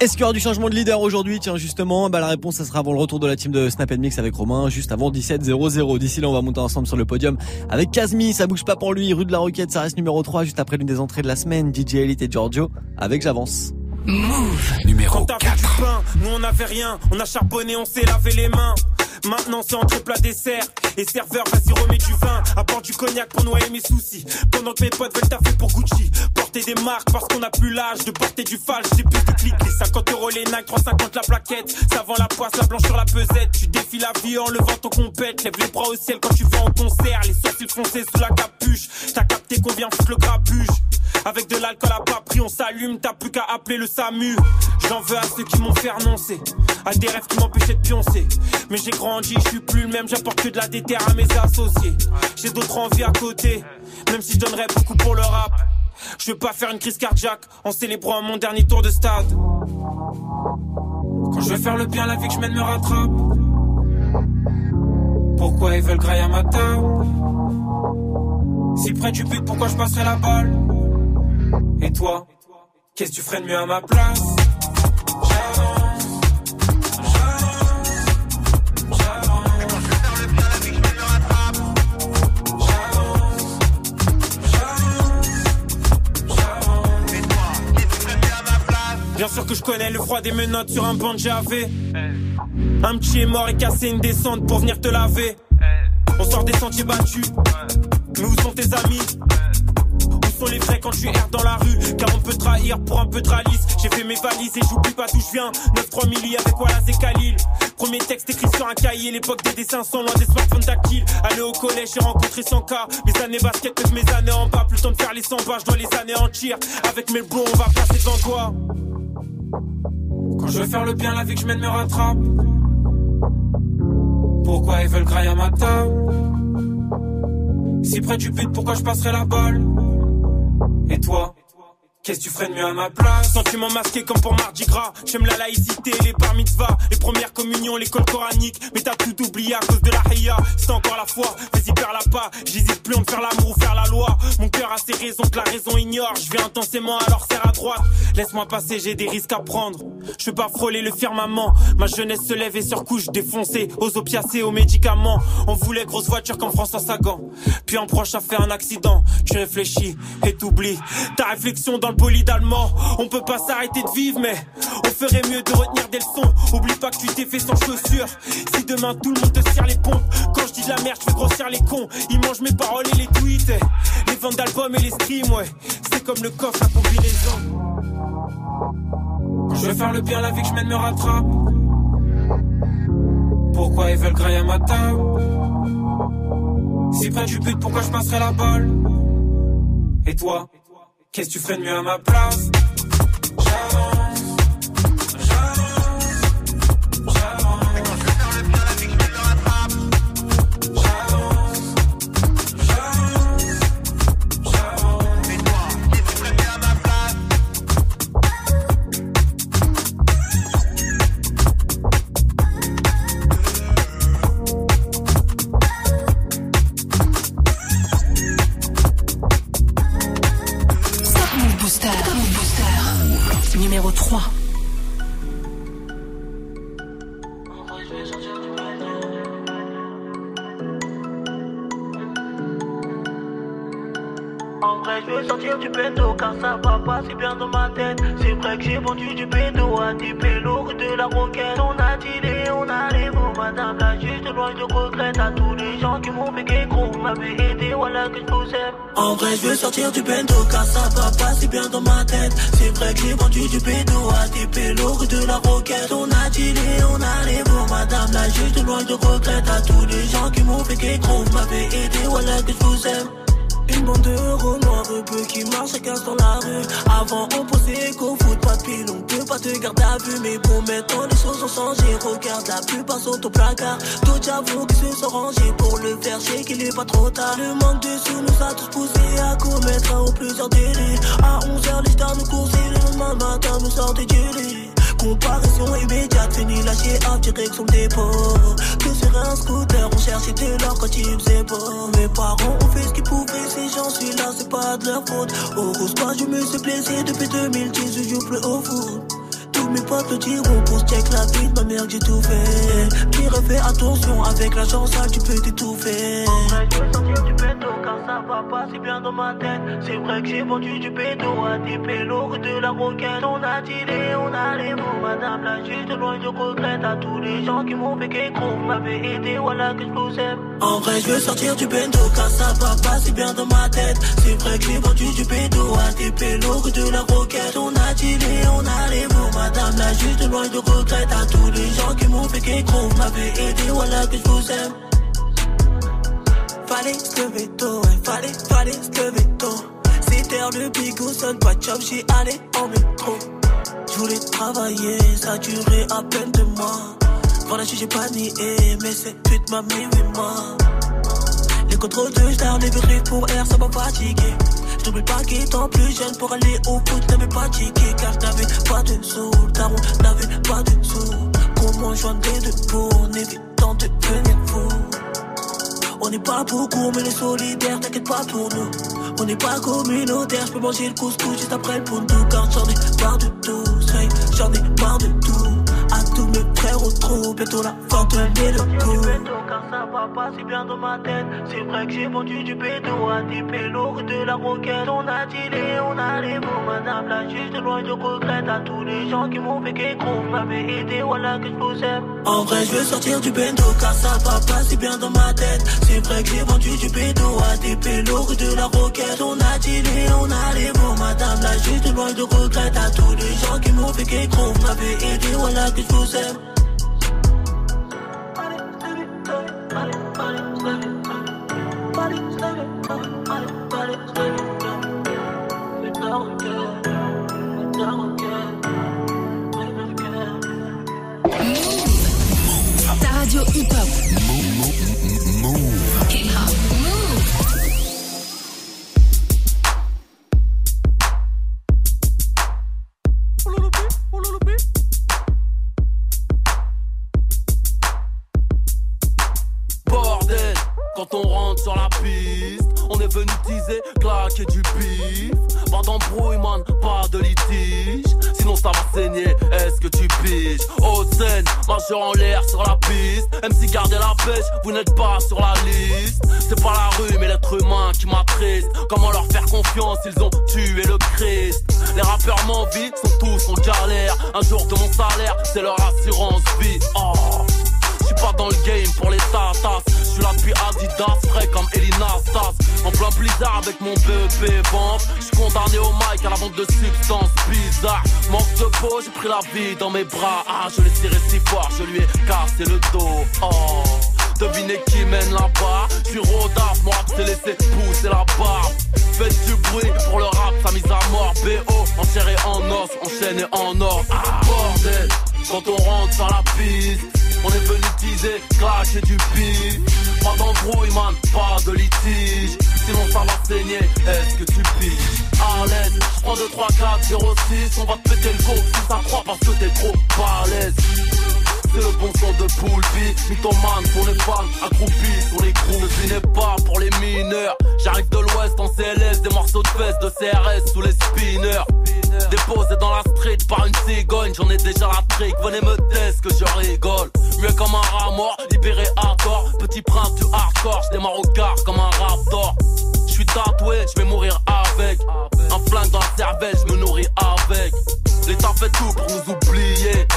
Est-ce qu'il y aura du changement de leader aujourd'hui? Tiens justement, bah la réponse ça sera avant le retour de la team de Snap Mix avec Romain, juste avant 17-0-0. D'ici là on va monter ensemble sur le podium avec Kazmi, ça bouge pas pour lui, rue de la Roquette, ça reste numéro 3 juste après l'une des entrées de la semaine, DJ Elite et Giorgio avec J'avance. Move. Numéro Quand t'avais du pain, nous on avait rien. On a charbonné, on s'est lavé les mains. Maintenant c'est entre plat dessert Et serveur vas-y remets du vin. Apporte du cognac pour noyer mes soucis. Pendant que mes potes veulent taffer pour Gucci. Porter des marques parce qu'on a plus l'âge De porter du fal, j'ai plus de clics. Les 50 euros les Nike, 350 la plaquette. Ça vend la poisse, la blanche sur la pesette. Tu défiles la vie en levant ton compète. Lève les bras au ciel quand tu vas en concert Les sourcils foncés sous la capuche. T'as capté vient foutre le grabuge? Avec de l'alcool à pas pris, on s'allume, t'as plus qu'à appeler le SAMU. J'en veux à ceux qui m'ont fait renoncer, à des rêves qui m'empêchaient de pioncer. Mais j'ai grandi, je suis plus le même, j'apporte que de la déterre à mes associés. J'ai d'autres envies à côté, même si je donnerais beaucoup pour le rap. Je veux pas faire une crise cardiaque en célébrant mon dernier tour de stade. Quand je veux faire le bien, la vie que je mène me rattrape. Pourquoi ils veulent grailler à ma table? Si près du but, pourquoi je passerai la balle? Et toi, qu'est-ce que tu ferais de mieux à ma place? Bien sûr que je connais le froid des menottes sur un banc de. Un petit est mort et cassé une descente pour venir te laver. On sort des sentiers battus. Mais où sont tes amis les vrais quand tu erres dans la rue Car on peut trahir pour un peu de ralice. J'ai fait mes valises et j'oublie pas d'où je viens. 9-3 milli avec Wallace et Khalil. Premier texte écrit sur un cahier, l'époque des dessins sont loin des smartphones tactiles. Aller au collège, j'ai rencontré 100 cas. Mes années basket, peut mes années en bas. Plus le temps de faire les 100 bas, je dois les anéantir. Avec mes bros, on va passer devant toi. Quand je veux faire le bien, la vie que je mène me rattrape. Pourquoi ils veulent grailler à ma table? Si près du but, pourquoi je passerai la balle? Et toi? Qu'est-ce que tu ferais de mieux à ma place Sentiment masqué comme pour Mardi Gras. J'aime la laïcité, les bar mitzvahs, les premières communions, l'école coranique. Mais t'as tout oublié à cause de la haïa. C'est encore la foi, vas-y la pas. J'hésite plus entre faire l'amour ou faire la loi. Mon cœur a ses raisons que la raison ignore. Je vais intensément alors serre à droite. Laisse-moi passer, j'ai des risques à prendre. Je veux pas frôler le firmament. Ma jeunesse se lève et surcouche défoncée. Aux opiacés, aux médicaments. On voulait grosse voiture comme François Sagan. Puis un proche a fait un accident. Tu réfléchis et t'oublies. Ta réflexion dans On peut pas s'arrêter de vivre, mais on ferait mieux de retenir des leçons. Oublie pas que tu t'es fait sans chaussures. Si demain tout le monde te serre les pompes. Quand je dis de la merde, je fais grossir les cons. Ils mangent mes paroles et les tweets. eh. Les ventes d'albums et les streams, ouais. C'est comme le coffre, la combinaison. Je veux faire le bien, la vie que je mène me rattrape. Pourquoi ils veulent grailler à ma table? Si du but, pourquoi je passerai la balle? Et toi, qu'est-ce que tu ferais de mieux à ma place? Loin de regret à tous les gens qui m'ont fait gros. Vous m'avez aidé, voilà que je vous aime. En vrai, je veux sortir du bendo car ça va pas si bien dans ma tête. C'est vrai que j'ai vendu du bendo à des pélos de la roquette. On a dealé, on a les mots, madame la juste loin de regret à tous les gens qui m'ont fait gros. Vous m'avez aidé, voilà que je vous aime. Une bande de noirs peu qui marchent chacun dans la rue. Avant, on pensait qu'au foot, pas de pile, on peut pas te garder à vue. Mais bon, maintenant les choses ont changé. Regarde, la plupart sont au placard. D'autres j'avoue qu'ils se sont rangés pour le faire, sais qu'il est pas trop tard. Le manque de sous nous a tous poussés à commettre un ou plusieurs délits. À 11h, les stars nous coursaient, le lendemain matin nous sortaient du lit. Comparaison immédiate, fini lâché en direction le dépôt. Tout sur un scooter, on cherchait de l'or quand il faisait beau. Mes parents ont fait ce qu'ils pouvaient, si j'en suis là, c'est pas de leur faute. Au rose, pas, je me suis blessé depuis 2010, je joue plus au foot. Tous mes potes le check la vie de ma mère j'ai tout fait. Qui refait attention avec la chance, tu peux t'étouffer. Je veux sortir du bédo car ça va pas si bien dans ma tête. C'est vrai que j'ai vendu du bédo à des pélos de la roquette. On a dealé, on a les mots, madame la juste loin de regret. À tous les gens qui m'ont fait vous m'avez aidé, voilà que je vous aime. En vrai, je veux sortir du bendo car ça va pas si bien dans ma tête. C'est vrai que j'ai vendu du bédo à des pélos de la roquette. On a on a les mots, madame juste loin de regret. À tous les gens qui m'ont fait qu'un gros, vous m'avez aidé, voilà que je vous aime. Fallait se lever tôt, fallait, fallait se lever tôt. C'était heure de bigot, sonne pas de job, j'y allais en métro. Je voulais travailler, ça durait à peine deux mois. Voilà, j'ai pas nié, mais cette pute m'a mis huit mois. Les contrôles de star, les vérifiés pour air, ça m'a fatigué. Je n'oublie pas qu'étant plus jeune pour aller au foot, n'avais pas ticket car je n'avais pas de sous. Daron n'avait pas de sous. Comment joindre les deux pour en évitant de devenir fou? On n'est pas beaucoup, mais les solidaires, t'inquiète pas pour nous. On n'est pas communautaire, je peux manger le couscous juste après le poundou. Car j'en ai marre de tout, j'en ai marre de tout. Tous mes frères au trou, bientôt la fin de coup. Car ça va pas si bien dans ma tête. C'est vrai que j'ai vendu du bédo à des pélos de la roquette. On a dealé, on a les mots, madame la juste loin de regret. À tous les gens qui m'ont fait vous m'avez aidé, voilà que je vous aime. En vrai, je veux sortir du bendo car ça va pas si bien dans ma tête. C'est vrai que j'ai vendu du bédo à des pélos de la roquette. On a dealé, on a les mots, madame la juste loin de regret. À tous les gens qui m'ont fait vous m'avez aidé, voilà que je vous aime. Avec mon BEP vente. Je suis condamné au mic à la vente de substances bizarres. Manque de peau, j'ai pris la vie dans mes bras. Ah, je l'ai tiré si fort, je lui ai cassé le dos. Oh. Devinez qui mène là-bas Je suis rodaf, rap s'est laissé pousser la barbe Faites du bruit pour le rap, sa mise à mort BO, en chair et en os, enchaîné en or ah, Bordel, quand on rentre sur la piste On est venu teaser, clasher du beat Pas d'embrouille man, pas de litige Sinon ça va saigner, est-ce que tu piges À l'aise, je prends 2, 3, 4, 0, 6 On va te péter le go si ça croit parce que t'es trop balèze. C'est le bon son de Poulpi Mythomane pour les fans, accroupis pour les crews Je n'est pas pour les mineurs J'arrive de l'ouest en CLS Des morceaux de fesses de CRS sous les spinners Déposé dans la street par une cigogne. J'en ai déjà la trick, venez me tester que je rigole. Mieux comme un rat mort, libéré à tort. Petit prince du hardcore, je démarre au quart comme un raptor. Je suis tatoué, je vais mourir avec. Un flingue dans la cervelle, je me nourris avec. L'État fait tout pour nous oublier.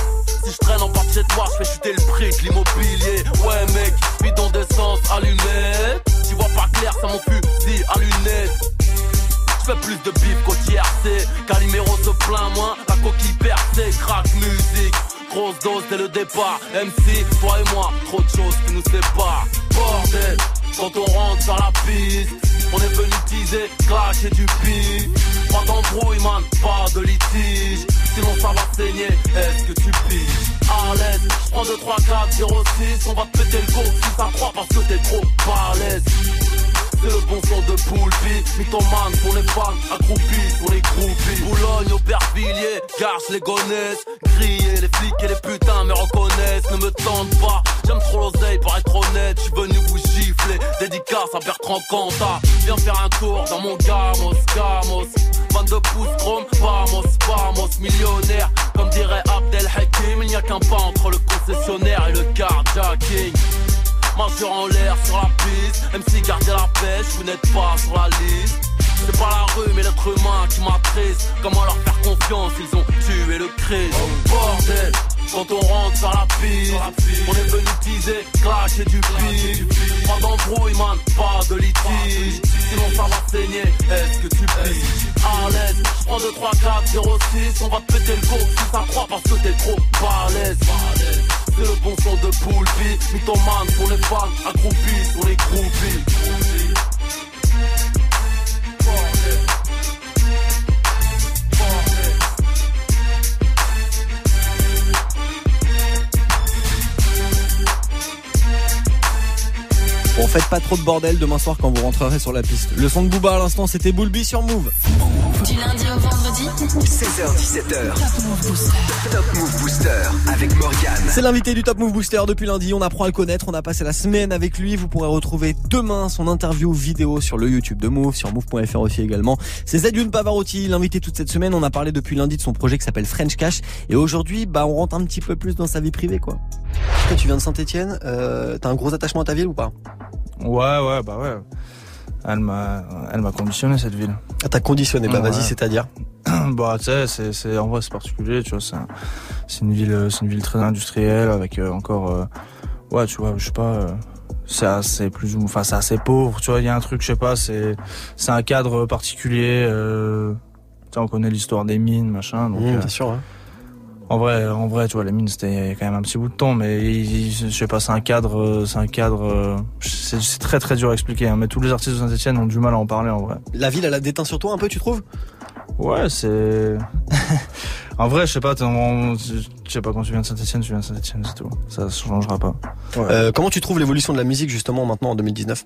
Si je traîne en bas de chez toi, je fais chuter le prix l'immobilier. Ouais, mec, bidon d'essence allumé. Tu vois pas clair, ça mon fusil à lunettes. Fais plus de bif qu'au TRC. Calimero se plaint moins, la coquille percée, crack musique. Grosse dose dès le départ. MC, toi et moi, trop de choses qui nous séparent. Bordel, quand on rentre sur la piste. On est venu teaser, clasher du beat Pas d'embrouille man, pas de litige Sinon ça va saigner, est-ce que tu piges? À l'aise, prends 2, 3, 4, 0, 6 On va te péter le go si ça croit parce que t'es trop balèze c'est le bon son de Poulpi Mythomane pour les fans, accroupis pour les groupies Boulogne, Aubervilliers, Garche, les gonnesses Griller, les flics et les putains me reconnaissent. Ne me tente pas, j'aime trop l'oseille pour être honnête. J'suis venu vous gifler, dédicace à Bertrand Cantat. Viens faire un tour dans mon gamos, gamos. 22 pouces chrome, vamos, vamos. Millionnaire, comme dirait Abdel Hakim Il n'y a qu'un pas entre le concessionnaire et le carjacking Majeur en l'air sur la piste. MC gardez la pêche, vous n'êtes pas sur la liste. C'est pas la rue mais l'être humain qui m'attriste Comment leur faire confiance, ils ont tué le Christ. Bordel, quand on rentre sur la piste On est venu teaser, clasher du beat Pas d'embrouille man, pas de litige. Sinon ça va saigner, est-ce que tu piges À l'aise, je prends 2, 3, 4, 0, 6 On va te péter le go si ça croit parce que t'es trop balèze c'est le bon son de Poulpi Mythomane pour les fans, accroupis pour les groupies Bon, faites pas trop de bordel demain soir quand vous rentrerez sur la piste. Le son de Booba à l'instant, c'était Boulby sur Move. Du lundi au vendredi 16h17h. Top Move Booster avec Morgan. C'est l'invité du Top Move Booster depuis lundi. On apprend à le connaître. On a passé la semaine avec lui. Vous pourrez retrouver demain son interview vidéo sur le YouTube de Move, sur Move.fr aussi également. C'est Zedune Pavarotti, l'invité toute cette semaine. On a parlé depuis lundi de son projet qui s'appelle French Cash. Et aujourd'hui, bah, on rentre un petit peu plus dans sa vie privée, quoi. Toi, tu viens de Saint-Etienne. Euh, T'as un gros attachement à ta ville ou pas? Ouais, ouais, bah ouais. Elle m'a, elle m'a conditionné cette ville. Ah, t'as conditionné, bah Ouais. vas-y, c'est-à-dire bah, tu sais, c'est, c'est, en vrai, c'est particulier, tu vois, c'est, un- c'est une ville, c'est une ville très industrielle avec euh, encore, euh, ouais, tu vois, je sais pas, c'est assez plus ou enfin, c'est assez pauvre, tu vois, il y a un truc, je sais pas, c'est, c'est un cadre particulier, tu sais, on connaît l'histoire des mines, machin, donc. Mmh, bien sûr, ouais. En vrai, en vrai, tu vois, les mines, c'était quand même un petit bout de temps, mais il- je sais pas, c'est un cadre, euh, c'est un cadre, euh, c'est, très très dur à expliquer, hein, mais tous les artistes de Saint-Etienne ont du mal à en parler, en vrai. La ville, elle a déteint sur toi un peu, tu trouves? Ouais, c'est. en vrai, je sais pas, je sais pas, quand tu viens de Saint-Etienne, tu viens de Saint-Etienne, c'est tout. Ça changera pas. Euh, comment tu trouves l'évolution de la musique justement maintenant en 2019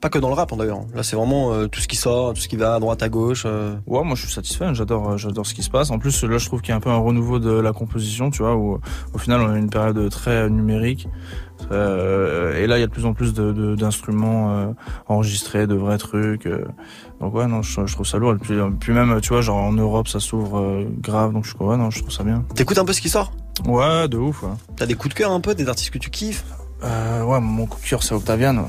Pas que dans le rap hein, d'ailleurs. Là, c'est vraiment euh, tout ce qui sort, tout ce qui va à droite, à gauche. euh. Ouais, moi je suis satisfait, j'adore, euh, j'adore ce qui se passe. En plus, là, je trouve qu'il y a un peu un renouveau de la composition, tu vois, où au final on a une période très numérique. Euh, et là, il y a de plus en plus de- de- d'instruments euh, enregistrés, de vrais trucs. euh. donc ouais, non, je, je trouve ça lourd. Et puis, puis même, tu vois, genre en Europe, ça s'ouvre euh, grave. Donc je ouais, non, je trouve ça bien. T'écoutes un peu ce qui sort? Ouais, de ouf. Ouais, T'as des coups de cœur un peu, des artistes que tu kiffes? Euh, ouais mon coup de cœur, c'est Octavian.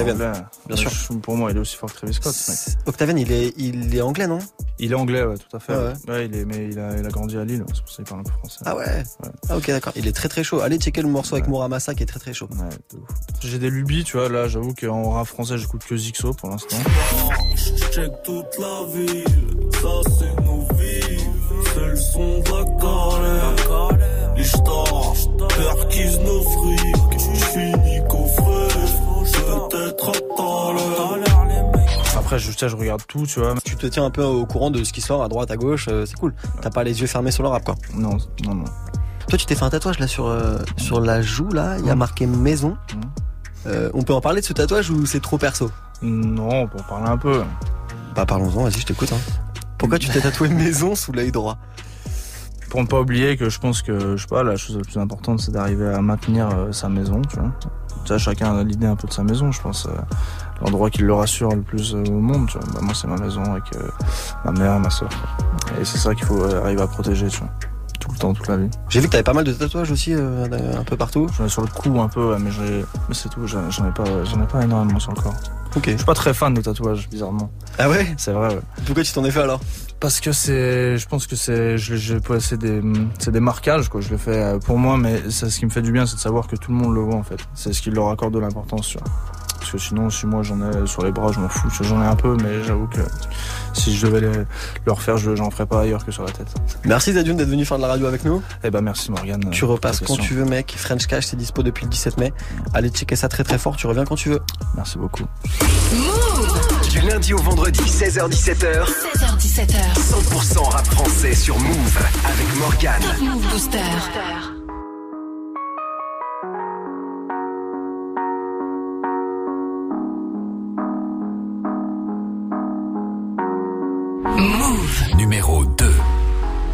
Octavian. Bien sûr. Pour moi, il est aussi fort que Travis Scott. Octavian, il est, il est anglais, non? Il est anglais, ouais, tout à fait. Ah ouais. Ouais, il est, mais il a, il a grandi à Lille, c'est pour ça qu'il parle un peu français. Ah ouais, Ah ok, d'accord. Il est très très chaud. Allez checker le morceau avec Muramasa qui est très très chaud. Ouais, de ouf. J'ai des lubies, tu vois, là, j'avoue qu'en rap français, j'écoute que Zixo pour l'instant. Check toute la ville, ça c'est nos vies. C'est le son de la galère. Nos frics. J'finis coffret, l'heure. Après, je, je regarde tout, tu vois. Tu te tiens un peu au courant de ce qui sort à droite, à gauche, euh, c'est cool. T'as pas les yeux fermés sur le rap, quoi. Non, non, non. Toi, tu t'es fait un tatouage là sur euh, sur la joue là. Il y a marqué maison. Euh, on peut en parler de ce tatouage ou c'est trop perso? Non, on peut en parler un peu. Bah parlons-en. Vas-y, je t'écoute. Hein. Pourquoi tu t'es tatoué maison sous l'œil droit? Pour ne pas oublier que je pense que, je sais pas, la chose la plus importante, c'est d'arriver à maintenir euh, sa maison, tu vois. Tu vois, chacun a l'idée un peu de sa maison, je pense. euh, L'endroit qui le rassure le plus euh, au monde, tu vois. Bah, moi, c'est ma maison avec euh, ma mère, ma soeur. Et c'est ça qu'il faut arriver à protéger, tu vois. Tout le temps, toute la vie. J'ai vu que t'avais pas mal de tatouages aussi euh, un peu partout. J'en ai sur le cou un peu, ouais, mais, c'est tout. J'en j'en ai pas, j'en ai pas énormément sur le corps. Ok. Je suis pas très fan des tatouages, bizarrement. Ah ouais? C'est vrai, ouais. Pourquoi tu t'en es fait alors? Parce que c'est, je pense que c'est, je, je, c'est des, c'est des marquages quoi. Je le fais euh, pour moi, mais ça, ce qui me fait du bien, c'est de savoir que tout le monde le voit en fait. C'est ce qui leur accorde de l'importance, tu vois. Parce que sinon, si moi j'en ai sur les bras, je m'en fous. J'en ai un peu, mais j'avoue que si je devais les, le refaire, je, j'en ferais pas ailleurs que sur la tête. Merci Zadune d'être venu faire de la radio avec nous. Eh ben merci Morgane. Tu repasses quand tu veux mec. French Cash c'est dispo depuis le 17 mai. Allez checker ça très très fort. Tu reviens quand tu veux. Merci beaucoup. Lundi au vendredi, 16h17h, 16h17h. 100% rap français sur Move avec Morgane. Top Move Booster. Move. Numéro 2.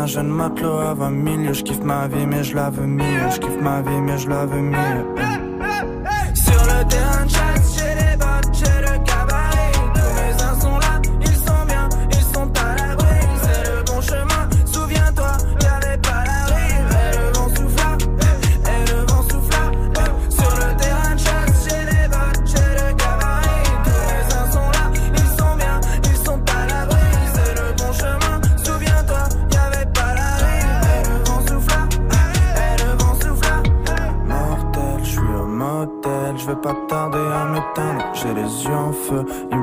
Un jeune matelot à 20 000 Je kiffe ma vie mais je la veux mieux Je kiffe ma vie mais je la veux mieux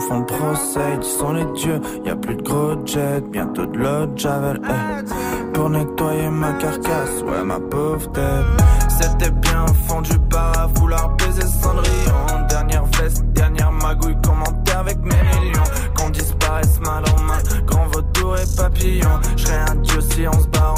font le procès, ils sont les dieux. Y a plus de gros jets, bientôt de l'eau javel. eh. pour nettoyer ma carcasse, ouais ma pauvre tête. C'était bien fondu par un foulard baiser cendrillon. Dernière veste, dernière magouille, commenter avec mes millions. Qu'on disparaisse mal en main, grand vautour et papillon. Je serais un dieu si on se bat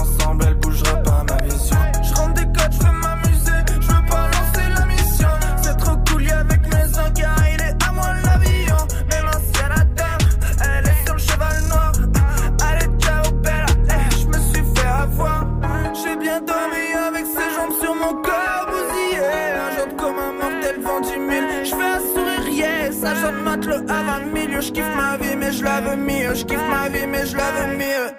Je kiffe ma vie, mais je la veux mieux.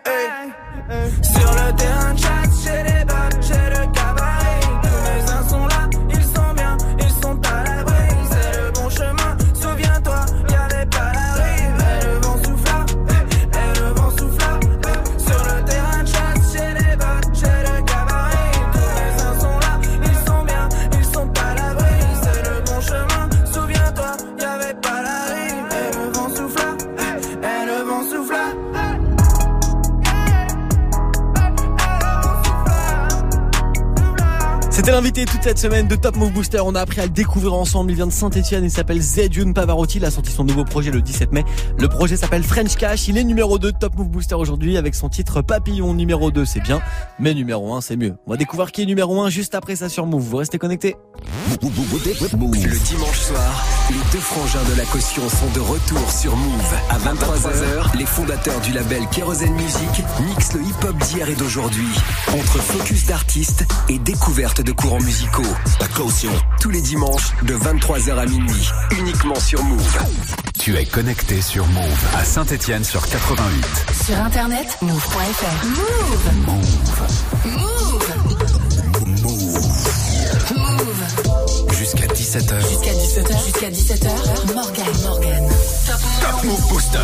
L'invité toute cette semaine de Top Move Booster. On a appris à le découvrir ensemble. Il vient de Saint-Etienne. Il s'appelle Zedjun Pavarotti. Il a sorti son nouveau projet le 17 mai. Le projet s'appelle French Cash. Il est numéro 2 de Top Move Booster aujourd'hui avec son titre Papillon numéro 2. C'est bien. Mais numéro 1, c'est mieux. On va découvrir qui est numéro 1 juste après ça sur Move. Vous restez connectés. Le dimanche soir, les deux frangins de la caution sont de retour sur Move. À 23h, les fondateurs du label Kerosene Music mixent le hip-hop d'hier et d'aujourd'hui. Entre focus d'artistes et découverte de courants musicaux. La caution. Tous les dimanches, de 23h à minuit. Uniquement sur Move. Tu es connecté sur Move à Saint-Étienne sur 88. Sur internet, move.fr. Move. Move. Move. Jusqu'à 17h. Jusqu'à 17h. Jusqu'à 17h. Morgan. Morgan. Top Move Booster.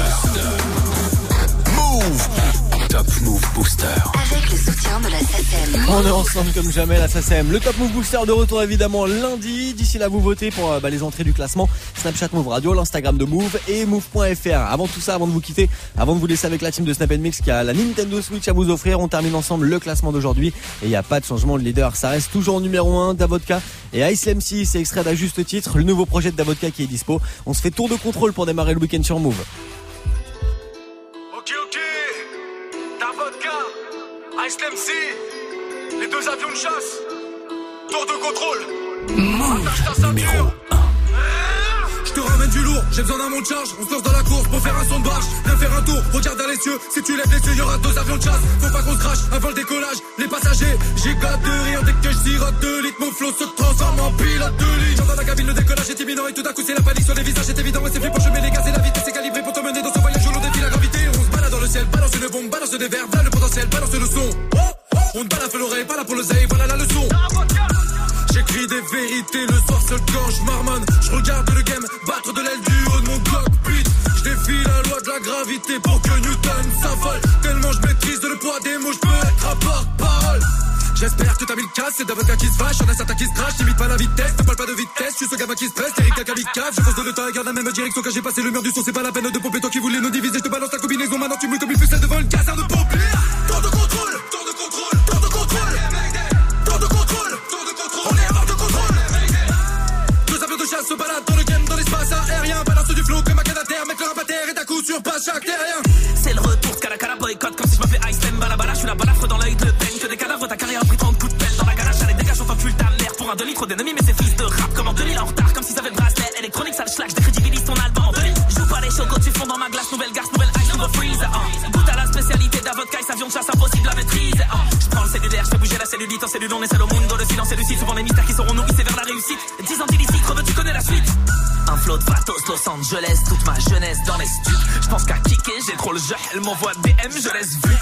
Move. Top Move Booster. Avec le soutien de la SACEM. On est ensemble comme jamais la SACEM. Le Top Move Booster de retour évidemment lundi. D'ici là, vous votez pour euh, bah, les entrées du classement Snapchat Move Radio, l'Instagram de Move et Move.fr. Avant tout ça, avant de vous quitter, avant de vous laisser avec la team de Snap Mix qui a la Nintendo Switch à vous offrir, on termine ensemble le classement d'aujourd'hui et il n'y a pas de changement de leader. Ça reste toujours numéro 1 Davodka et Ice MC. C'est extrait d'à juste titre le nouveau projet de Davodka qui est dispo. On se fait tour de contrôle pour démarrer le week-end sur Move. Les deux avions de chasse, tour de contrôle. Ceinture. Je te ramène du lourd, j'ai besoin d'un monte charge. On se lance dans la course pour faire un son de barge. Viens faire un tour, regarde dans les cieux. Si tu lèves les yeux, y'aura deux avions de chasse. Faut pas qu'on se crache avant le décollage. Les passagers, j'éclate de rire dès que je sirote de litres. Mon flow se transforme en pilote de ligne. J'entends la cabine, le décollage est imminent et tout d'un coup c'est la panique sur les visages. C'est évident, ouais, c'est flippant. Je mets les gaz et la vitesse est calibrée pour te mener dans ce le ciel, balance une bombe, balance des verres, voilà le potentiel, balance le son. On ne balafre l'oreille, pas pour le voilà la leçon. J'écris des vérités le soir seul quand je marmonne. Je regarde le game battre de l'aile du haut de mon cockpit. Je défie la loi de la gravité pour que Newton s'affole. Tellement je maîtrise le poids des mots, je peux être à porte-parole. J'espère que t'as mis le casse, c'est d'avocat qui se fâche, y'en a certains qui se crachent, t'imites pas la vitesse, t'as pas de vitesse, suis ce gamin qui se presse, Eric Kamikaze, je fonce de l'état, garde la même direction quand j'ai passé. Le mur du son, c'est pas la peine de pomper, toi qui voulais nous diviser, je te balance ta combinaison, maintenant tu me comme une pucelle devant une caserne de pompiers. Dans les studs. Je pense qu'à kicker, j'ai trop le jeu, elle m'envoie DM, je laisse vu.